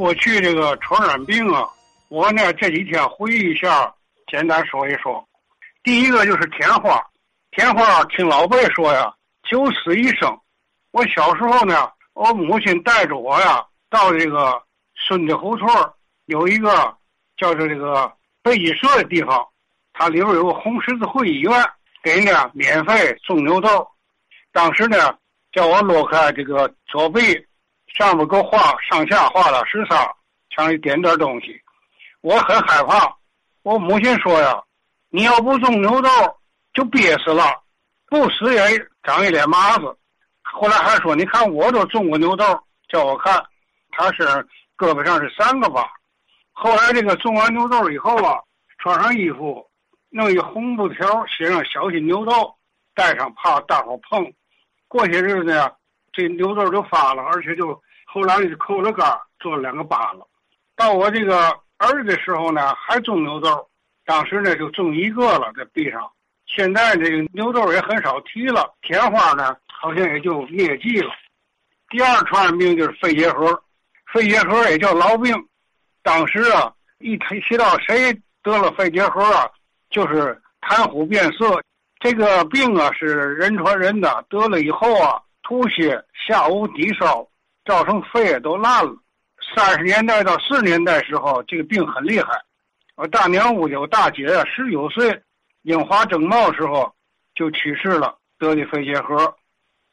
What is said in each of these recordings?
过去这个传染病啊，我呢这几天回忆一下，简单说一说。第一个就是天花，天花听老辈说呀，九死一生。我小时候呢，我母亲带着我呀，到这个孙家胡同有一个叫做这个北极社的地方，它里边有个红十字会医院，给呢免费种牛痘。当时呢，叫我落开这个左臂，上面给我画上下画了十三，上一点点东西。我很害怕。我母亲说呀：“你要不种牛豆，就憋死了；不死也长一脸麻子。”后来还说：“你看我都种过牛豆，叫我看，他是胳膊上是三个疤。”后来这个种完牛豆以后啊，穿上衣服，弄一红布条写上“小心牛豆”，戴上怕大伙碰。过些日子呀，这牛痘就发了，而且就后来就扣了杆做了两个疤了。到我这个儿子的时候呢，还种牛痘，当时呢就种一个了在臂上。现在这个牛痘也很少提了，天花呢好像也就灭迹了。第二传染病就是肺结核，肺结核也叫痨病。当时啊，一提提到谁得了肺结核啊，就是谈虎变色。这个病啊是人传人的，得了以后啊，吐血、下午低烧，造成肺都烂了。三十年代到四十年代时候，这个病很厉害。我大娘屋有大姐啊，十九岁，樱花正茂时候就去世了，得的肺结核。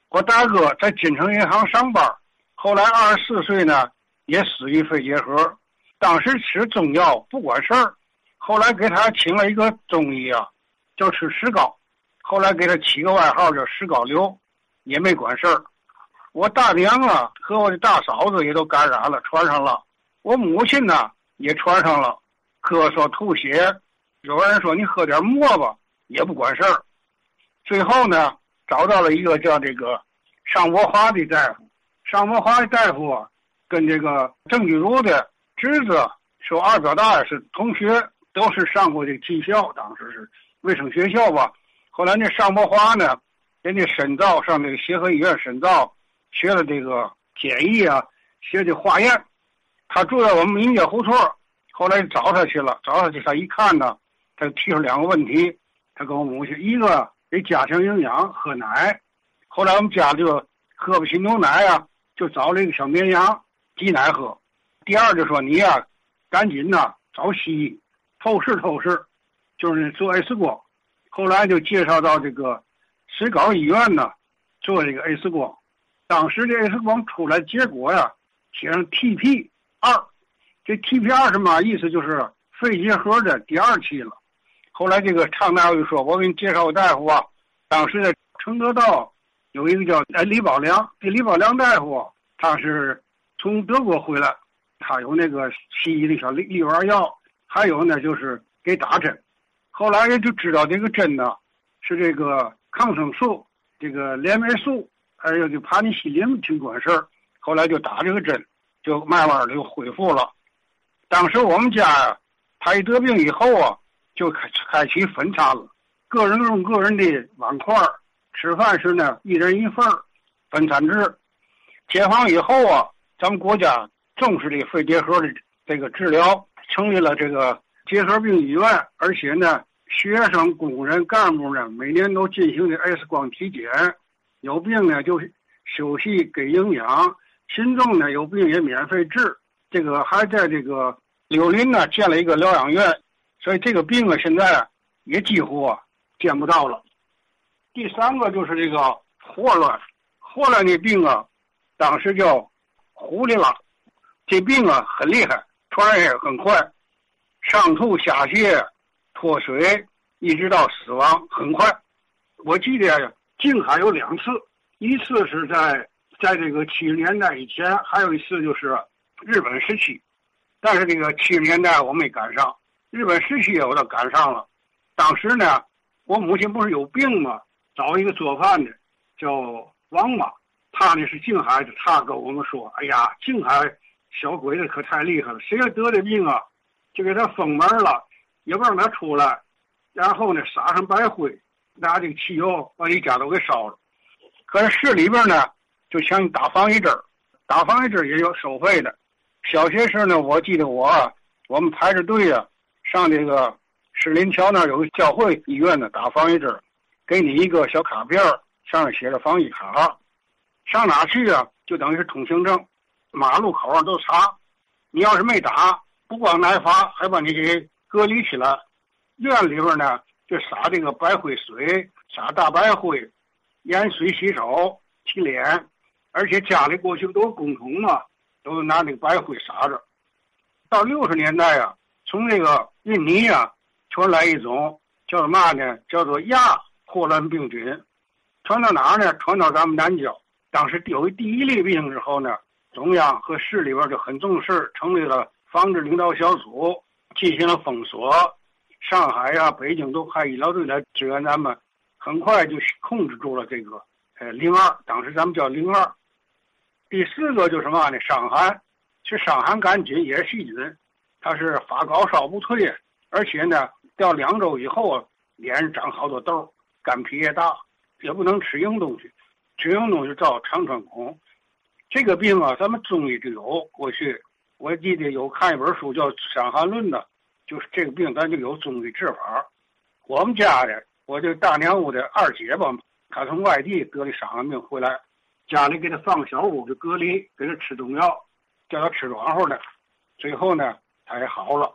我大哥在金城银行上班，后来二十四岁呢，也死于肺结核。当时吃中药不管事儿，后来给他请了一个中医啊，叫吃石膏。后来给他起个外号叫石膏瘤，也没管事儿。我大娘啊和我的大嫂子也都感染了，传上了。我母亲呢也传上了，咳嗽吐血。有人说你喝点沫吧，也不管事儿。最后呢找到了一个叫这个尚伯华的大夫。尚伯华的大夫啊，跟这个郑居儒的侄子说二表大爷是同学，都是上过这技校，当时是卫生学校吧。后来那尚伯华呢，人家深造上那个协和医院深造，学了这个检疫啊，学的化验。他住在我们民街胡同后来找他去了，找他去，他一看呢，他就提出两个问题。他跟我母亲，一个得加强营养，喝奶。后来我们家就喝不起牛奶啊，就找了一个小绵羊挤奶喝。第二就说你呀，赶紧呐找西医透视透视，就是做 X 光。后来就介绍到这个石膏医院呢，做这个 X 光。当时这 X 光出来结果呀，写上 TP 二。这 TP 二什么意思？就是肺结核的第二期了。后来这个常大夫就说：“我给你介绍个大夫啊。”当时在，承德道有一个叫哎李宝良，这李宝良大夫他是从德国回来，他有那个西医的小利利丸药，还有呢就是给打针。后来人就知道这个针呢，是这个抗生素，这个链霉素，还有这帕尼西林挺管事儿。后来就打这个针，就慢慢的就恢复了。当时我们家呀，他一得病以后啊，就开开启分餐了，个人用个人的碗筷吃饭时呢，一人一份分餐制。解放以后啊，咱们国家重视这个肺结核的这个治疗，成立了这个结核病医院，而且呢。学生、工人、干部呢，每年都进行的 X 光体检，有病呢就休息给营养，群众呢有病也免费治。这个还在这个柳林呢建了一个疗养院，所以这个病啊现在也几乎见不到了。第三个就是这个霍乱，霍乱的病啊，当时叫狐狸了，这病啊很厉害，传染也很快，上吐下泻。脱水一直到死亡很快，我记得静海有两次，一次是在在这个七十年代以前，还有一次就是日本时期，但是这个七十年代我没赶上，日本时期我倒赶上了。当时呢，我母亲不是有病吗？找一个做饭的叫王妈，她呢是静海的，她跟我们说：“哎呀，静海小鬼子可太厉害了，谁要得的病啊，就给他封门了。”也不让他出来，然后呢，撒上白灰，拿这个汽油把一家都给烧了。可是市里边呢，就想打防疫针打防疫针也有收费的，小学时呢，我记得我我们排着队啊，上这个市林桥那儿有个教会医院呢打防疫针，给你一个小卡片上面写着防疫卡，上哪去啊？就等于是通行证，马路口上都查。你要是没打，不光挨罚，还把你给隔离起来。院里边呢，就撒这个白灰水，撒大白灰，盐水洗手、洗脸，而且家里过去都是公桶嘛。都拿那个白灰撒着。到六十年代啊，从那个印尼啊传来一种叫做嘛呢？叫做亚霍乱病菌，传到哪儿呢？传到咱们南郊。当时有第一例病之后呢，中央和市里边就很重视，成立了防治领导小组，进行了封锁。上海呀、北京都派医疗队来支援咱们，很快就控制住了这个呃零二，当时咱们叫零二。第四个就是嘛呢？伤寒，是伤寒杆菌，也是细菌，它是发高烧不退，而且呢，到两周以后，脸上长好多痘，干皮也大，也不能吃硬东西，吃硬东西造肠穿孔。这个病啊，咱们中医就有。过去我记得有看一本书叫《伤寒论》的，就是这个病咱就有中医治法。我们家的，我就大娘屋的二姐吧，她从外地得的伤寒病回来。家里给他放小屋就隔离，给他吃中药，叫他吃软和的，最后呢他也好了。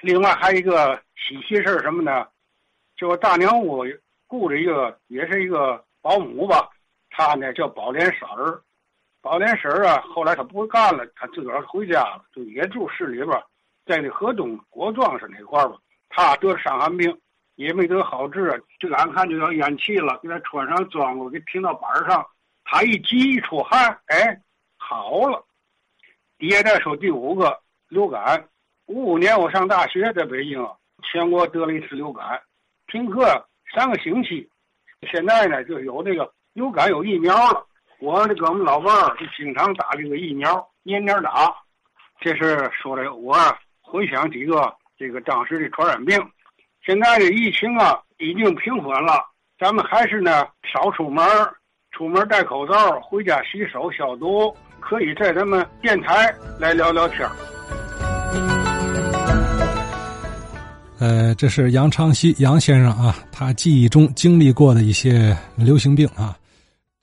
另外还有一个喜喜事什么呢？就大娘屋雇着一个，也是一个保姆吧，她呢叫宝莲婶儿。宝莲婶儿啊，后来她不干了，她自个儿回家了，就也住市里边，在那河东国庄是那块吧。她得伤寒病，也没得好治，就眼看就要咽气了，给她穿上装子，给停到板上。他一急一出汗，哎，好了。底下再说第五个流感。五五年我上大学，在北京，全国得了一次流感，停课三个星期。现在呢，就有这个流感有疫苗了。我这我们老伴儿就经常打这个疫苗，年年打。这是说的我回想几个这个当时的传染病。现在的疫情啊，已经平缓了，咱们还是呢少出门。出门戴口罩，回家洗手消毒，可以在咱们电台来聊聊天呃，这是杨长熙杨先生啊，他记忆中经历过的一些流行病啊。